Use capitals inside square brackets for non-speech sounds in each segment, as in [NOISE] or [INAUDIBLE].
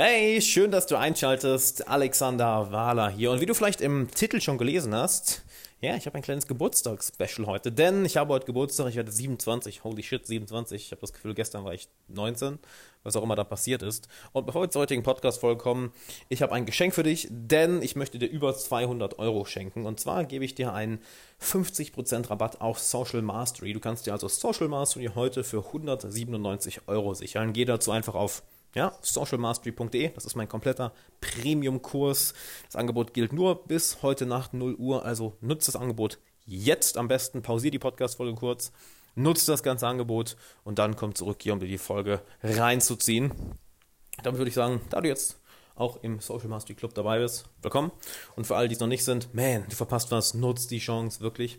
Hey, schön, dass du einschaltest. Alexander Wahler hier. Und wie du vielleicht im Titel schon gelesen hast, ja, ich habe ein kleines Geburtstagsspecial heute, denn ich habe heute Geburtstag, ich werde 27, holy shit, 27. Ich habe das Gefühl, gestern war ich 19, was auch immer da passiert ist. Und bevor wir zur heutigen Podcast-Folge kommen, ich habe ein Geschenk für dich, denn ich möchte dir über 200 Euro schenken. Und zwar gebe ich dir einen 50% Rabatt auf Social Mastery. Du kannst dir also Social Mastery heute für 197 Euro sichern. Geh dazu einfach auf ja, socialmastery.de, das ist mein kompletter Premium-Kurs. Das Angebot gilt nur bis heute Nacht 0 Uhr, also nutzt das Angebot jetzt am besten, pausier die Podcast-Folge kurz, nutzt das ganze Angebot und dann kommt zurück hier, um dir die Folge reinzuziehen. Dann würde ich sagen, da du jetzt auch im Social Mastery Club dabei bist, willkommen. Und für alle, die es noch nicht sind, man, du verpasst was, nutzt die Chance wirklich.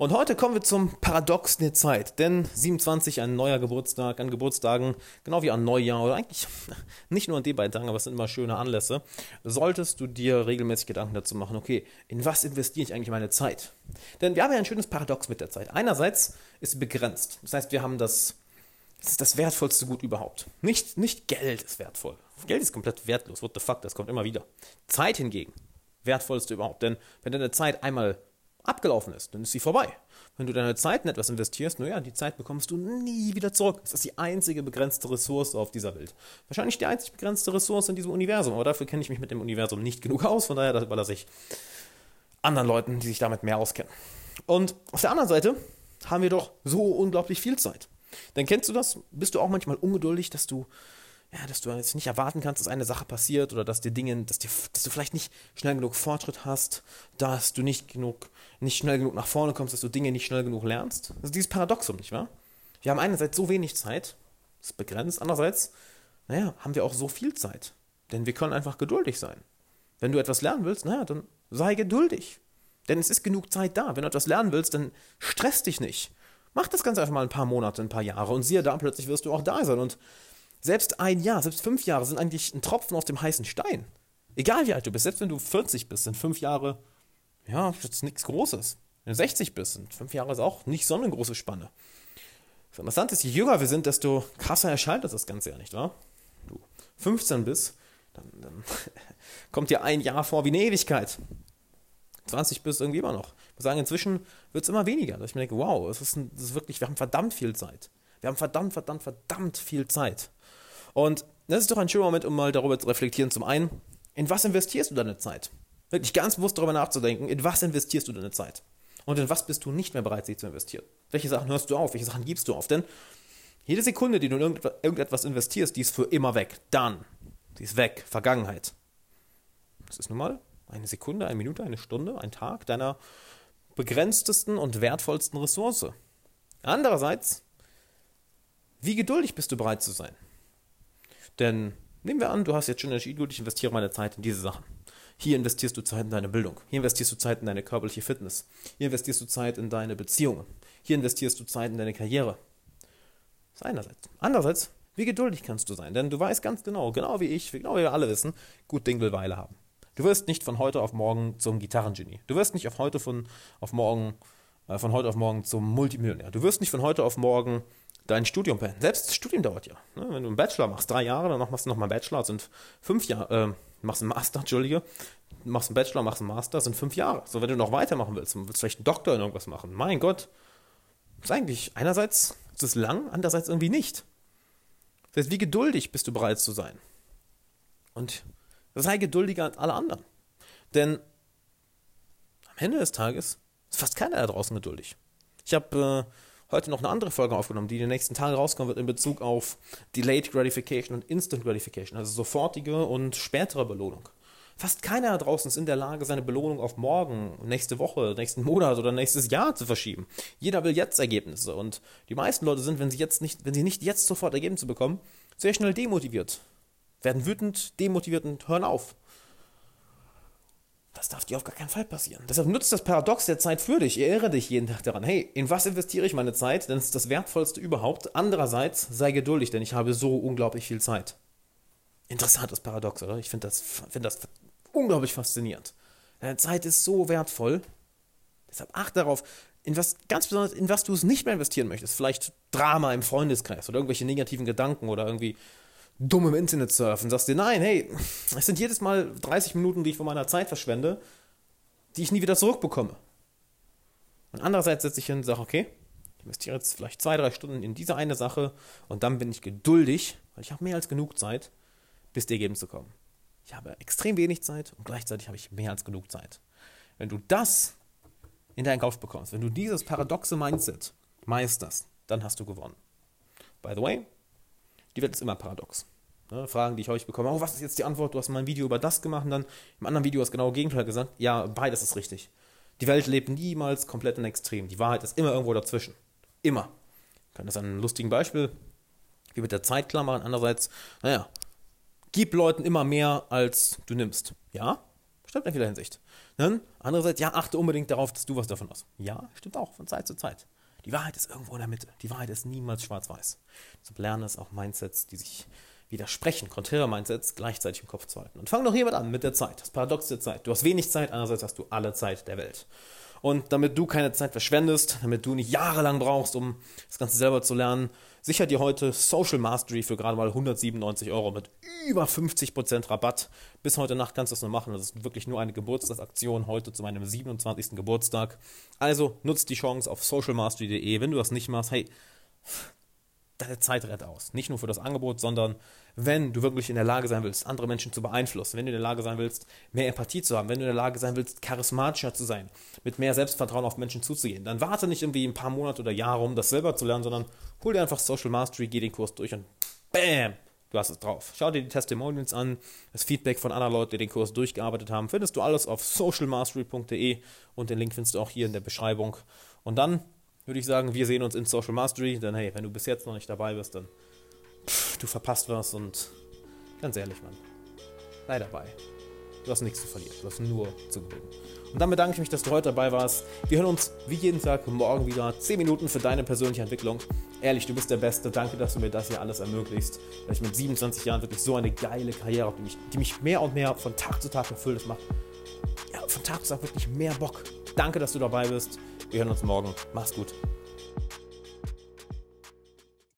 Und heute kommen wir zum Paradox der Zeit. Denn 27, ein neuer Geburtstag, an Geburtstagen, genau wie an Neujahr oder eigentlich [LAUGHS] nicht nur an den beiden Tagen, aber es sind immer schöne Anlässe, solltest du dir regelmäßig Gedanken dazu machen, okay, in was investiere ich eigentlich meine Zeit? Denn wir haben ja ein schönes Paradox mit der Zeit. Einerseits ist sie begrenzt. Das heißt, wir haben das, das ist das wertvollste Gut überhaupt. Nicht, nicht Geld ist wertvoll. Geld ist komplett wertlos. What the fuck, das kommt immer wieder. Zeit hingegen, wertvollste überhaupt. Denn wenn deine Zeit einmal abgelaufen ist, dann ist sie vorbei. Wenn du deine Zeit in etwas investierst, naja, die Zeit bekommst du nie wieder zurück. Das ist die einzige begrenzte Ressource auf dieser Welt. Wahrscheinlich die einzig begrenzte Ressource in diesem Universum, aber dafür kenne ich mich mit dem Universum nicht genug aus, von daher überlasse ich anderen Leuten, die sich damit mehr auskennen. Und auf der anderen Seite haben wir doch so unglaublich viel Zeit. Denn kennst du das? Bist du auch manchmal ungeduldig, dass du ja, dass du jetzt nicht erwarten kannst, dass eine Sache passiert oder dass dir Dinge, dass, dir, dass du vielleicht nicht schnell genug Fortschritt hast, dass du nicht genug, nicht schnell genug nach vorne kommst, dass du Dinge nicht schnell genug lernst. Das ist dieses Paradoxum, nicht wahr? Wir haben einerseits so wenig Zeit, das ist begrenzt, andererseits, naja, haben wir auch so viel Zeit. Denn wir können einfach geduldig sein. Wenn du etwas lernen willst, naja, dann sei geduldig. Denn es ist genug Zeit da. Wenn du etwas lernen willst, dann stress dich nicht. Mach das Ganze einfach mal ein paar Monate, ein paar Jahre und siehe da, plötzlich wirst du auch da sein. Und selbst ein Jahr, selbst fünf Jahre sind eigentlich ein Tropfen auf dem heißen Stein. Egal wie alt du bist, selbst wenn du 40 bist, sind fünf Jahre, ja, das ist nichts Großes. Wenn du 60 bist, sind fünf Jahre ist auch nicht so eine große Spanne. Das Interessante ist, je jünger wir sind, desto krasser erscheint das, Ganze ja, nicht wahr? Du 15 bist, dann, dann [LAUGHS] kommt dir ein Jahr vor wie eine Ewigkeit. 20 bist irgendwie immer noch. Ich muss sagen, inzwischen wird es immer weniger. Dass ich mir denke, wow, es ist, ist wirklich, wir haben verdammt viel Zeit. Wir haben verdammt, verdammt, verdammt viel Zeit. Und das ist doch ein schöner Moment, um mal darüber zu reflektieren. Zum einen, in was investierst du deine Zeit? Wirklich ganz bewusst darüber nachzudenken, in was investierst du deine Zeit? Und in was bist du nicht mehr bereit, sie zu investieren? Welche Sachen hörst du auf? Welche Sachen gibst du auf? Denn jede Sekunde, die du in irgendetwas investierst, die ist für immer weg. Dann. Die ist weg. Vergangenheit. Das ist nun mal eine Sekunde, eine Minute, eine Stunde, ein Tag deiner begrenztesten und wertvollsten Ressource. Andererseits, wie geduldig bist du bereit zu sein? Denn nehmen wir an, du hast jetzt schon entschieden, gut, ich investiere meine Zeit in diese Sachen. Hier investierst du Zeit in deine Bildung. Hier investierst du Zeit in deine körperliche Fitness. Hier investierst du Zeit in deine Beziehungen. Hier investierst du Zeit in deine Karriere. Das ist einerseits. Andererseits, wie geduldig kannst du sein? Denn du weißt ganz genau, genau wie ich, genau wie wir alle wissen, gut Ding will Weile haben. Du wirst nicht von heute auf morgen zum Gitarrengenie. Du wirst nicht auf heute von, auf morgen, von heute auf morgen zum Multimillionär. Du wirst nicht von heute auf morgen dein Studium beenden. Selbst das Studium dauert ja. Ne? Wenn du einen Bachelor machst, drei Jahre, dann machst du nochmal einen Bachelor, sind fünf Jahre, äh, machst einen Master, Entschuldige, machst einen Bachelor, machst einen Master, sind fünf Jahre. So, wenn du noch weitermachen willst, willst du vielleicht einen Doktor in irgendwas machen. Mein Gott, ist eigentlich einerseits ist es lang, andererseits irgendwie nicht. Das heißt, wie geduldig bist du bereit zu sein? Und sei geduldiger als alle anderen. Denn am Ende des Tages ist fast keiner da draußen geduldig. Ich habe äh, heute noch eine andere Folge aufgenommen, die in den nächsten Tagen rauskommen wird in Bezug auf Delayed Gratification und Instant Gratification, also sofortige und spätere Belohnung. Fast keiner da draußen ist in der Lage, seine Belohnung auf morgen, nächste Woche, nächsten Monat oder nächstes Jahr zu verschieben. Jeder will jetzt Ergebnisse und die meisten Leute sind, wenn sie jetzt nicht, wenn sie nicht jetzt sofort Ergebnisse bekommen, sehr schnell demotiviert, werden wütend, demotiviert und hören auf. Das darf dir auf gar keinen Fall passieren. Deshalb nutzt das Paradox der Zeit für dich. Erinnere dich jeden Tag daran. Hey, in was investiere ich meine Zeit? Denn es ist das Wertvollste überhaupt. Andererseits sei geduldig, denn ich habe so unglaublich viel Zeit. Interessantes Paradox, oder? Ich finde das, find das unglaublich faszinierend. Deine Zeit ist so wertvoll. Deshalb achte darauf, in was, ganz besonders, in was du es nicht mehr investieren möchtest. Vielleicht Drama im Freundeskreis oder irgendwelche negativen Gedanken oder irgendwie dumm im Internet surfen, sagst dir, nein, hey, es sind jedes Mal 30 Minuten, die ich von meiner Zeit verschwende, die ich nie wieder zurückbekomme. Und andererseits setze ich hin und sage, okay, ich investiere jetzt vielleicht zwei, drei Stunden in diese eine Sache und dann bin ich geduldig, weil ich habe mehr als genug Zeit, bis die Ergebnisse kommen. Ich habe extrem wenig Zeit und gleichzeitig habe ich mehr als genug Zeit. Wenn du das in deinen Kopf bekommst, wenn du dieses paradoxe Mindset meisterst, dann hast du gewonnen. By the way, die Welt ist immer paradox. Ne, Fragen, die ich häufig bekomme, oh, was ist jetzt die Antwort? Du hast mal ein Video über das gemacht und dann im anderen Video hast du genau Gegenteil gesagt. Ja, beides ist richtig. Die Welt lebt niemals komplett in Extrem. Die Wahrheit ist immer irgendwo dazwischen. Immer. Ich kann das an einem lustigen Beispiel, wie mit der Zeitklammer. Andererseits, naja, gib Leuten immer mehr, als du nimmst. Ja, stimmt in vieler Hinsicht. Dann, andererseits, ja, achte unbedingt darauf, dass du was davon hast. Ja, stimmt auch, von Zeit zu Zeit. Die Wahrheit ist irgendwo in der Mitte. Die Wahrheit ist niemals schwarz-weiß. Deshalb lerne es auch Mindsets, die sich widersprechen, konträre Mindsets gleichzeitig im Kopf zu halten. Und fang doch hiermit an mit der Zeit, das Paradox der Zeit. Du hast wenig Zeit, andererseits hast du alle Zeit der Welt. Und damit du keine Zeit verschwendest, damit du nicht jahrelang brauchst, um das Ganze selber zu lernen, sicher dir heute Social Mastery für gerade mal 197 Euro mit über 50% Rabatt. Bis heute Nacht kannst du es nur machen. Das ist wirklich nur eine Geburtstagsaktion heute zu meinem 27. Geburtstag. Also nutzt die Chance auf socialmastery.de. Wenn du das nicht machst, hey, deine Zeit rett aus. Nicht nur für das Angebot, sondern wenn du wirklich in der Lage sein willst, andere Menschen zu beeinflussen, wenn du in der Lage sein willst, mehr Empathie zu haben, wenn du in der Lage sein willst, charismatischer zu sein, mit mehr Selbstvertrauen auf Menschen zuzugehen, dann warte nicht irgendwie ein paar Monate oder Jahre, um das selber zu lernen, sondern hol dir einfach Social Mastery, geh den Kurs durch und BAM! Du hast es drauf. Schau dir die Testimonials an, das Feedback von anderen Leuten, die den Kurs durchgearbeitet haben. Findest du alles auf socialmastery.de und den Link findest du auch hier in der Beschreibung. Und dann würde ich sagen, wir sehen uns in Social Mastery. Denn hey, wenn du bis jetzt noch nicht dabei bist, dann pff, du verpasst was und ganz ehrlich, Mann, sei dabei. Du hast nichts zu verlieren, du hast nur zu gewinnen. Und dann bedanke ich mich, dass du heute dabei warst. Wir hören uns wie jeden Tag morgen wieder. 10 Minuten für deine persönliche Entwicklung. Ehrlich, du bist der Beste. Danke, dass du mir das hier alles ermöglicht. Dass ich mit 27 Jahren wirklich so eine geile Karriere habe, die mich, die mich mehr und mehr von Tag zu Tag erfüllt. Das macht ja, von Tag zu Tag wirklich mehr Bock. Danke, dass du dabei bist. Wir hören uns morgen. Mach's gut.